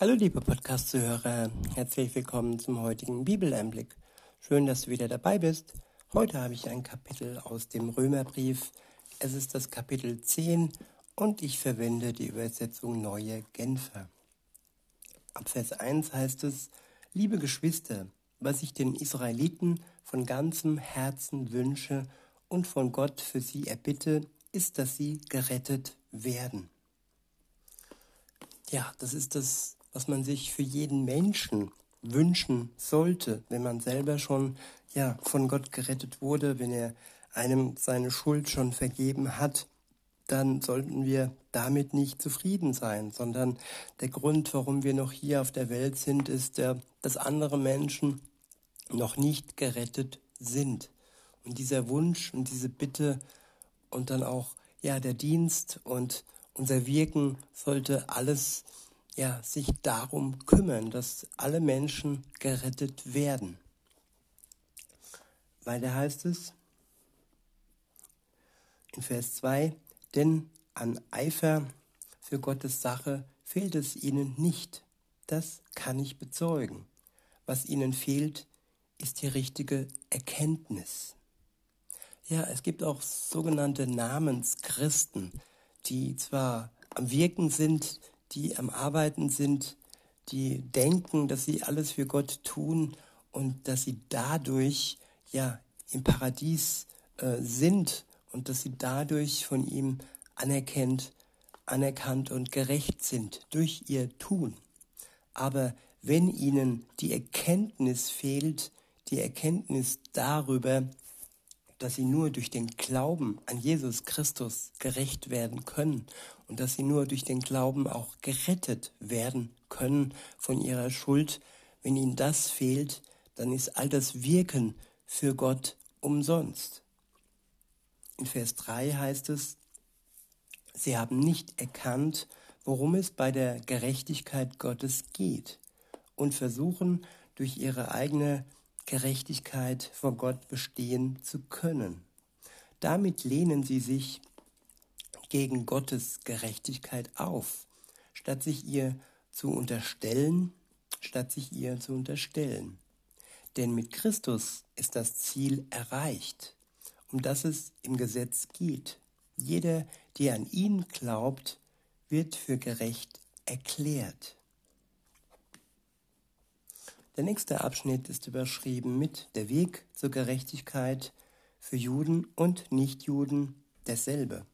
Hallo liebe Podcast-Zuhörer, herzlich willkommen zum heutigen Bibeleinblick. Schön, dass du wieder dabei bist. Heute habe ich ein Kapitel aus dem Römerbrief. Es ist das Kapitel 10 und ich verwende die Übersetzung Neue Genfer. Ab Vers 1 heißt es, liebe Geschwister, was ich den Israeliten von ganzem Herzen wünsche und von Gott für sie erbitte, ist, dass sie gerettet werden. Ja, das ist das, was man sich für jeden Menschen wünschen sollte, wenn man selber schon ja von Gott gerettet wurde, wenn er einem seine Schuld schon vergeben hat, dann sollten wir damit nicht zufrieden sein, sondern der Grund, warum wir noch hier auf der Welt sind, ist, dass andere Menschen noch nicht gerettet sind. Und dieser Wunsch und diese Bitte und dann auch ja der Dienst und unser Wirken sollte alles ja sich darum kümmern, dass alle Menschen gerettet werden. Weil da heißt es in Vers 2, denn an Eifer für Gottes Sache fehlt es ihnen nicht. Das kann ich bezeugen. Was ihnen fehlt, ist die richtige Erkenntnis. Ja, es gibt auch sogenannte Namenschristen, die zwar am Wirken sind, die am Arbeiten sind, die denken, dass sie alles für Gott tun und dass sie dadurch ja im Paradies äh, sind und dass sie dadurch von ihm anerkennt, anerkannt und gerecht sind durch ihr Tun. Aber wenn ihnen die Erkenntnis fehlt, die Erkenntnis darüber, dass sie nur durch den Glauben an Jesus Christus gerecht werden können und dass sie nur durch den Glauben auch gerettet werden können von ihrer Schuld. Wenn ihnen das fehlt, dann ist all das Wirken für Gott umsonst. In Vers 3 heißt es, sie haben nicht erkannt, worum es bei der Gerechtigkeit Gottes geht und versuchen durch ihre eigene Gerechtigkeit vor Gott bestehen zu können. Damit lehnen sie sich gegen Gottes Gerechtigkeit auf, statt sich ihr zu unterstellen, statt sich ihr zu unterstellen. Denn mit Christus ist das Ziel erreicht, um das es im Gesetz geht. Jeder, der an ihn glaubt, wird für gerecht erklärt. Der nächste Abschnitt ist überschrieben mit Der Weg zur Gerechtigkeit für Juden und Nichtjuden derselbe.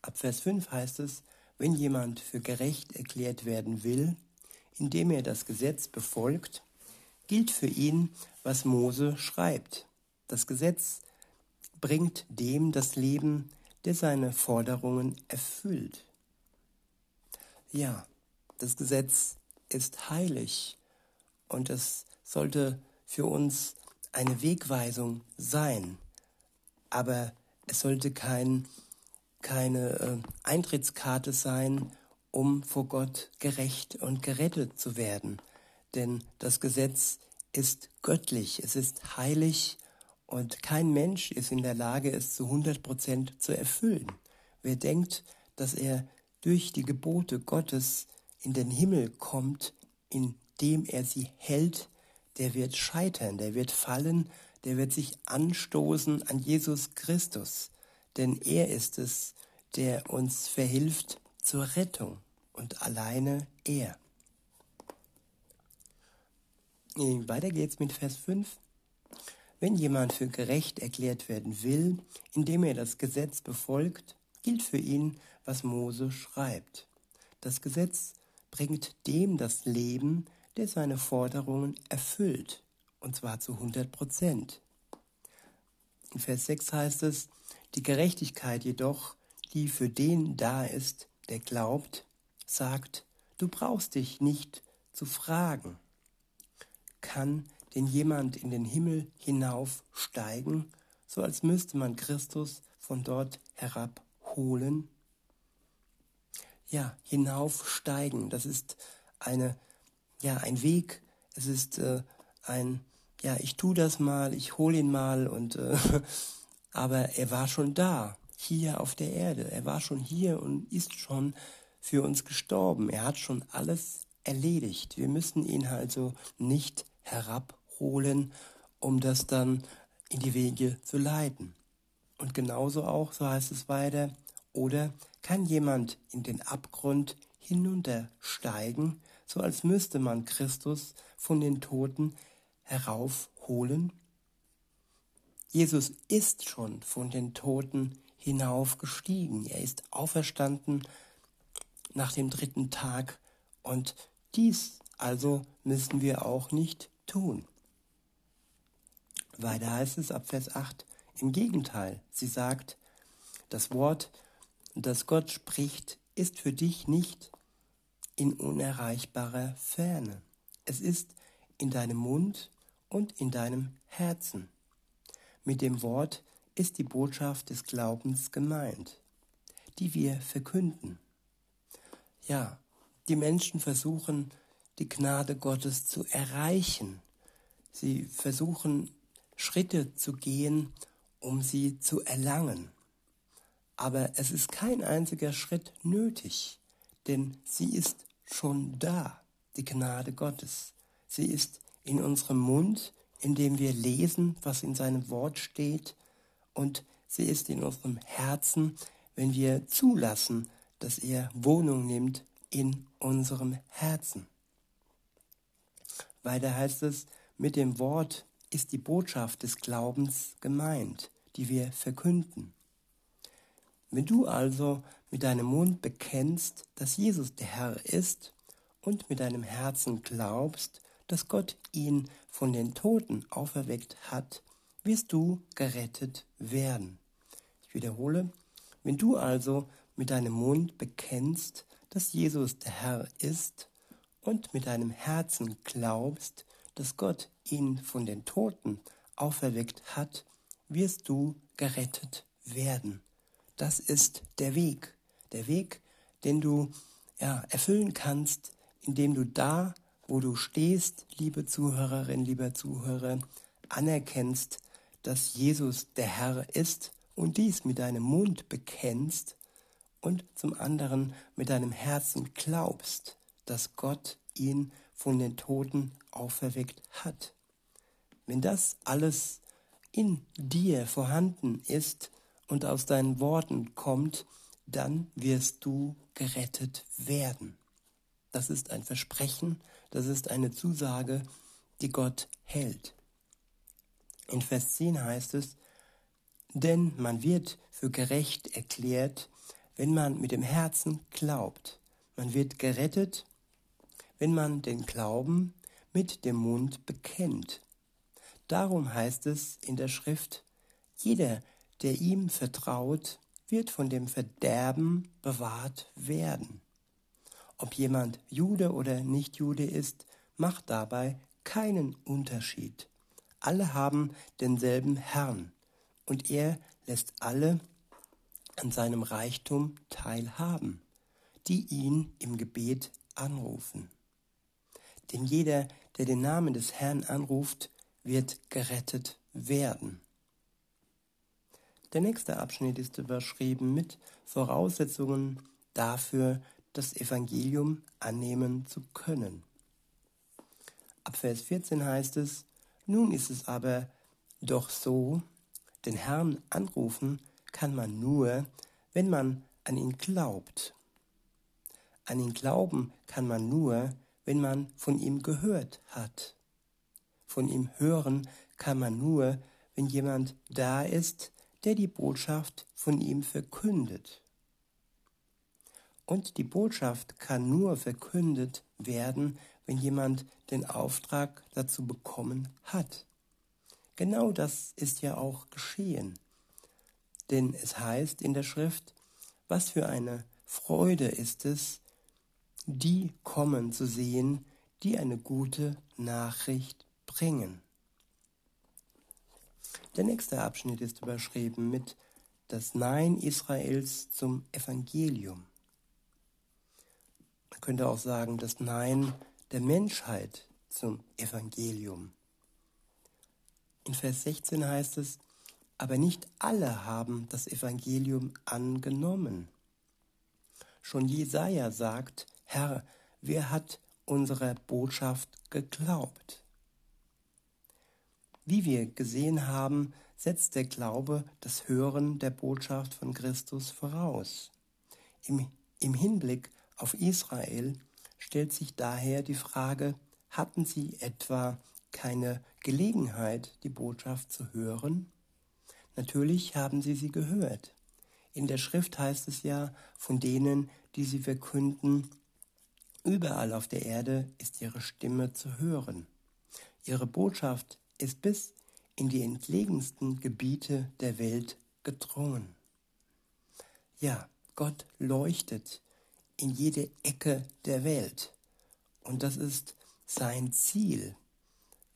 Ab Vers 5 heißt es, wenn jemand für gerecht erklärt werden will, indem er das Gesetz befolgt, gilt für ihn, was Mose schreibt. Das Gesetz bringt dem das Leben, der seine Forderungen erfüllt. Ja, das Gesetz ist heilig und es sollte für uns eine Wegweisung sein. Aber es sollte kein, keine äh, Eintrittskarte sein, um vor Gott gerecht und gerettet zu werden. Denn das Gesetz ist göttlich, es ist heilig und kein Mensch ist in der Lage, es zu 100 Prozent zu erfüllen. Wer denkt, dass er durch die Gebote Gottes in den Himmel kommt, in dem er sie hält, der wird scheitern, der wird fallen, der wird sich anstoßen an Jesus Christus, denn er ist es, der uns verhilft zur Rettung und alleine er. Weiter geht's mit Vers 5. Wenn jemand für gerecht erklärt werden will, indem er das Gesetz befolgt, gilt für ihn, was Mose schreibt. Das Gesetz bringt dem das Leben, der seine Forderungen erfüllt, und zwar zu 100 Prozent. In Vers 6 heißt es, die Gerechtigkeit jedoch, die für den da ist, der glaubt, sagt, du brauchst dich nicht zu fragen. Kann denn jemand in den Himmel hinaufsteigen, so als müsste man Christus von dort herabholen? Ja, hinaufsteigen, das ist eine ja, ein Weg. Es ist äh, ein, ja, ich tu das mal, ich hole ihn mal und, äh, aber er war schon da, hier auf der Erde. Er war schon hier und ist schon für uns gestorben. Er hat schon alles erledigt. Wir müssen ihn also nicht herabholen, um das dann in die Wege zu leiten. Und genauso auch, so heißt es weiter, oder kann jemand in den Abgrund hinuntersteigen, so als müsste man Christus von den Toten heraufholen? Jesus ist schon von den Toten hinaufgestiegen. Er ist auferstanden nach dem dritten Tag und dies also müssen wir auch nicht tun. Weiter heißt es ab Vers 8, im Gegenteil, sie sagt, das Wort, das Gott spricht, ist für dich nicht in unerreichbarer Ferne. Es ist in deinem Mund und in deinem Herzen. Mit dem Wort ist die Botschaft des Glaubens gemeint, die wir verkünden. Ja, die Menschen versuchen, die Gnade Gottes zu erreichen. Sie versuchen, Schritte zu gehen, um sie zu erlangen. Aber es ist kein einziger Schritt nötig, denn sie ist schon da, die Gnade Gottes. Sie ist in unserem Mund, in dem wir lesen, was in seinem Wort steht, und sie ist in unserem Herzen, wenn wir zulassen, dass er Wohnung nimmt in unserem Herzen. Weiter heißt es, mit dem Wort ist die Botschaft des Glaubens gemeint, die wir verkünden. Wenn du also mit deinem Mund bekennst, dass Jesus der Herr ist und mit deinem Herzen glaubst, dass Gott ihn von den Toten auferweckt hat, wirst du gerettet werden. Ich wiederhole, wenn du also mit deinem Mund bekennst, dass Jesus der Herr ist und mit deinem Herzen glaubst, dass Gott ihn von den Toten auferweckt hat, wirst du gerettet werden. Das ist der Weg, der Weg, den du ja, erfüllen kannst, indem du da, wo du stehst, liebe Zuhörerin, lieber Zuhörer, anerkennst, dass Jesus der Herr ist und dies mit deinem Mund bekennst und zum anderen mit deinem Herzen glaubst, dass Gott ihn von den Toten auferweckt hat. Wenn das alles in dir vorhanden ist und aus deinen Worten kommt, dann wirst du gerettet werden. Das ist ein Versprechen, das ist eine Zusage, die Gott hält. In Vers 10 heißt es, denn man wird für gerecht erklärt, wenn man mit dem Herzen glaubt. Man wird gerettet, wenn man den Glauben mit dem Mund bekennt. Darum heißt es in der Schrift, jeder, der ihm vertraut, wird von dem Verderben bewahrt werden. Ob jemand Jude oder nicht Jude ist, macht dabei keinen Unterschied. Alle haben denselben Herrn, und er lässt alle an seinem Reichtum teilhaben, die ihn im Gebet anrufen. Denn jeder, der den Namen des Herrn anruft, wird gerettet werden. Der nächste Abschnitt ist überschrieben mit Voraussetzungen dafür, das Evangelium annehmen zu können. Ab Vers 14 heißt es, nun ist es aber doch so, den Herrn anrufen kann man nur, wenn man an ihn glaubt. An ihn glauben kann man nur, wenn man von ihm gehört hat. Von ihm hören kann man nur, wenn jemand da ist, der die Botschaft von ihm verkündet. Und die Botschaft kann nur verkündet werden, wenn jemand den Auftrag dazu bekommen hat. Genau das ist ja auch geschehen. Denn es heißt in der Schrift, was für eine Freude ist es, die kommen zu sehen, die eine gute Nachricht bringen. Der nächste Abschnitt ist überschrieben mit das Nein Israels zum Evangelium. Man könnte auch sagen, das Nein der Menschheit zum Evangelium. In Vers 16 heißt es, aber nicht alle haben das Evangelium angenommen. Schon Jesaja sagt, Herr, wer hat unserer Botschaft geglaubt? Wie wir gesehen haben, setzt der Glaube das Hören der Botschaft von Christus voraus. Im, im Hinblick auf Israel stellt sich daher die Frage, hatten sie etwa keine Gelegenheit, die Botschaft zu hören? Natürlich haben sie sie gehört. In der Schrift heißt es ja, von denen, die sie verkünden, überall auf der Erde ist ihre Stimme zu hören. Ihre Botschaft ist bis in die entlegensten Gebiete der Welt gedrungen. Ja, Gott leuchtet in jede Ecke der Welt. Und das ist sein Ziel.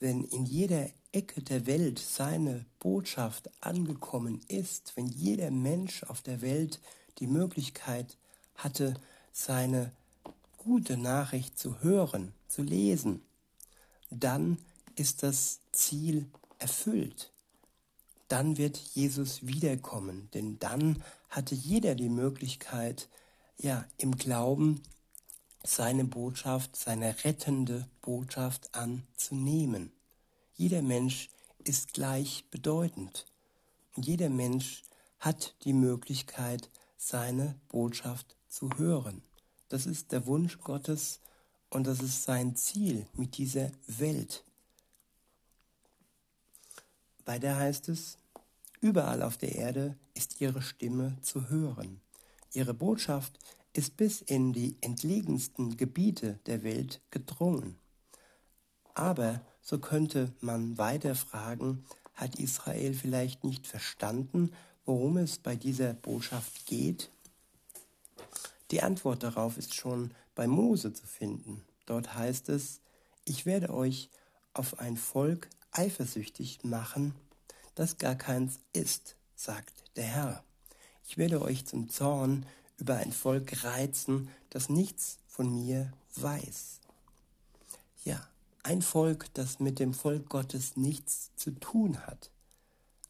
Wenn in jeder Ecke der Welt seine Botschaft angekommen ist, wenn jeder Mensch auf der Welt die Möglichkeit hatte, seine gute Nachricht zu hören, zu lesen, dann ist das Ziel erfüllt. Dann wird Jesus wiederkommen, denn dann hatte jeder die Möglichkeit, ja, im Glauben seine Botschaft, seine rettende Botschaft anzunehmen. Jeder Mensch ist gleich bedeutend jeder Mensch hat die Möglichkeit, seine Botschaft zu hören. Das ist der Wunsch Gottes und das ist sein Ziel mit dieser Welt. Weiter heißt es, überall auf der Erde ist ihre Stimme zu hören. Ihre Botschaft ist bis in die entlegensten Gebiete der Welt gedrungen. Aber, so könnte man weiter fragen, hat Israel vielleicht nicht verstanden, worum es bei dieser Botschaft geht? Die Antwort darauf ist schon bei Mose zu finden. Dort heißt es, ich werde euch auf ein Volk eifersüchtig machen, das gar keins ist, sagt der Herr. Ich werde euch zum Zorn über ein Volk reizen, das nichts von mir weiß. Ja, ein Volk, das mit dem Volk Gottes nichts zu tun hat.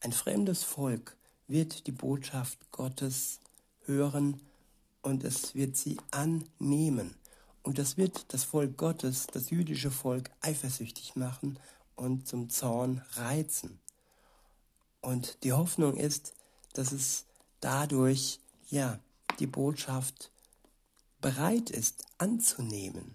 Ein fremdes Volk wird die Botschaft Gottes hören und es wird sie annehmen. Und das wird das Volk Gottes, das jüdische Volk, eifersüchtig machen und zum Zorn reizen. Und die Hoffnung ist, dass es dadurch, ja, die Botschaft bereit ist anzunehmen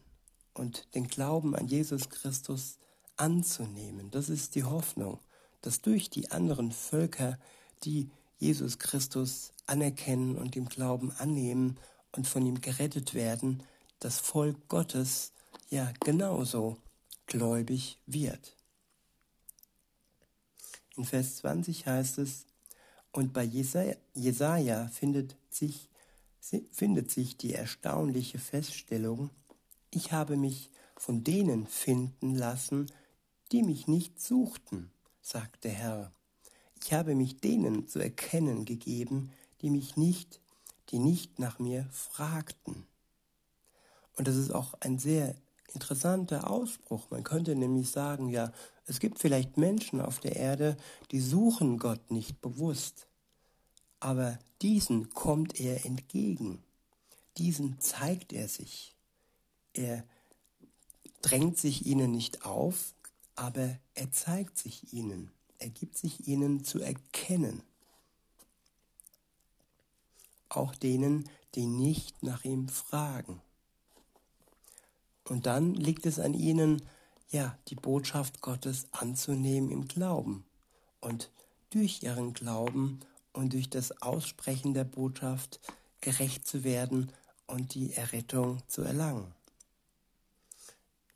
und den Glauben an Jesus Christus anzunehmen. Das ist die Hoffnung, dass durch die anderen Völker, die Jesus Christus anerkennen und im Glauben annehmen und von ihm gerettet werden, das Volk Gottes ja genauso gläubig wird. In Vers 20 heißt es, und bei Jesaja, Jesaja findet, sich, findet sich die erstaunliche Feststellung, ich habe mich von denen finden lassen, die mich nicht suchten, sagt der Herr. Ich habe mich denen zu erkennen gegeben, die mich nicht, die nicht nach mir fragten. Und das ist auch ein sehr interessanter Ausspruch. Man könnte nämlich sagen, ja, es gibt vielleicht Menschen auf der Erde, die suchen Gott nicht bewusst, aber diesen kommt er entgegen, diesen zeigt er sich. Er drängt sich ihnen nicht auf, aber er zeigt sich ihnen, er gibt sich ihnen zu erkennen. Auch denen, die nicht nach ihm fragen. Und dann liegt es an ihnen, ja, die Botschaft Gottes anzunehmen im Glauben und durch ihren Glauben und durch das Aussprechen der Botschaft gerecht zu werden und die Errettung zu erlangen.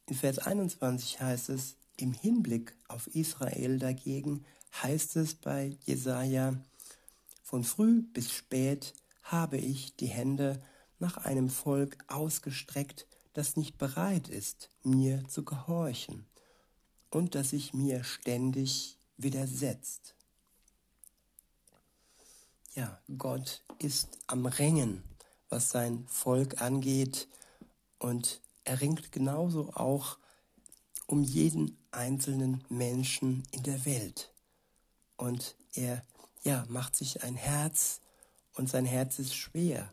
In Vers 21 heißt es, im Hinblick auf Israel dagegen heißt es bei Jesaja, von früh bis spät habe ich die Hände nach einem Volk ausgestreckt, das nicht bereit ist, mir zu gehorchen und das sich mir ständig widersetzt. Ja, Gott ist am Ringen, was sein Volk angeht und er ringt genauso auch um jeden einzelnen Menschen in der Welt. Und er ja, macht sich ein Herz und sein Herz ist schwer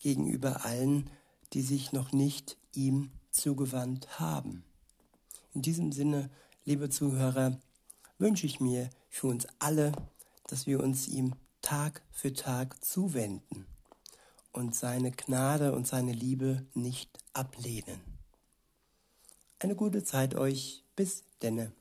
gegenüber allen, die sich noch nicht ihm zugewandt haben. In diesem Sinne, liebe Zuhörer, wünsche ich mir für uns alle, dass wir uns ihm Tag für Tag zuwenden und seine Gnade und seine Liebe nicht ablehnen. Eine gute Zeit euch. Bis denne.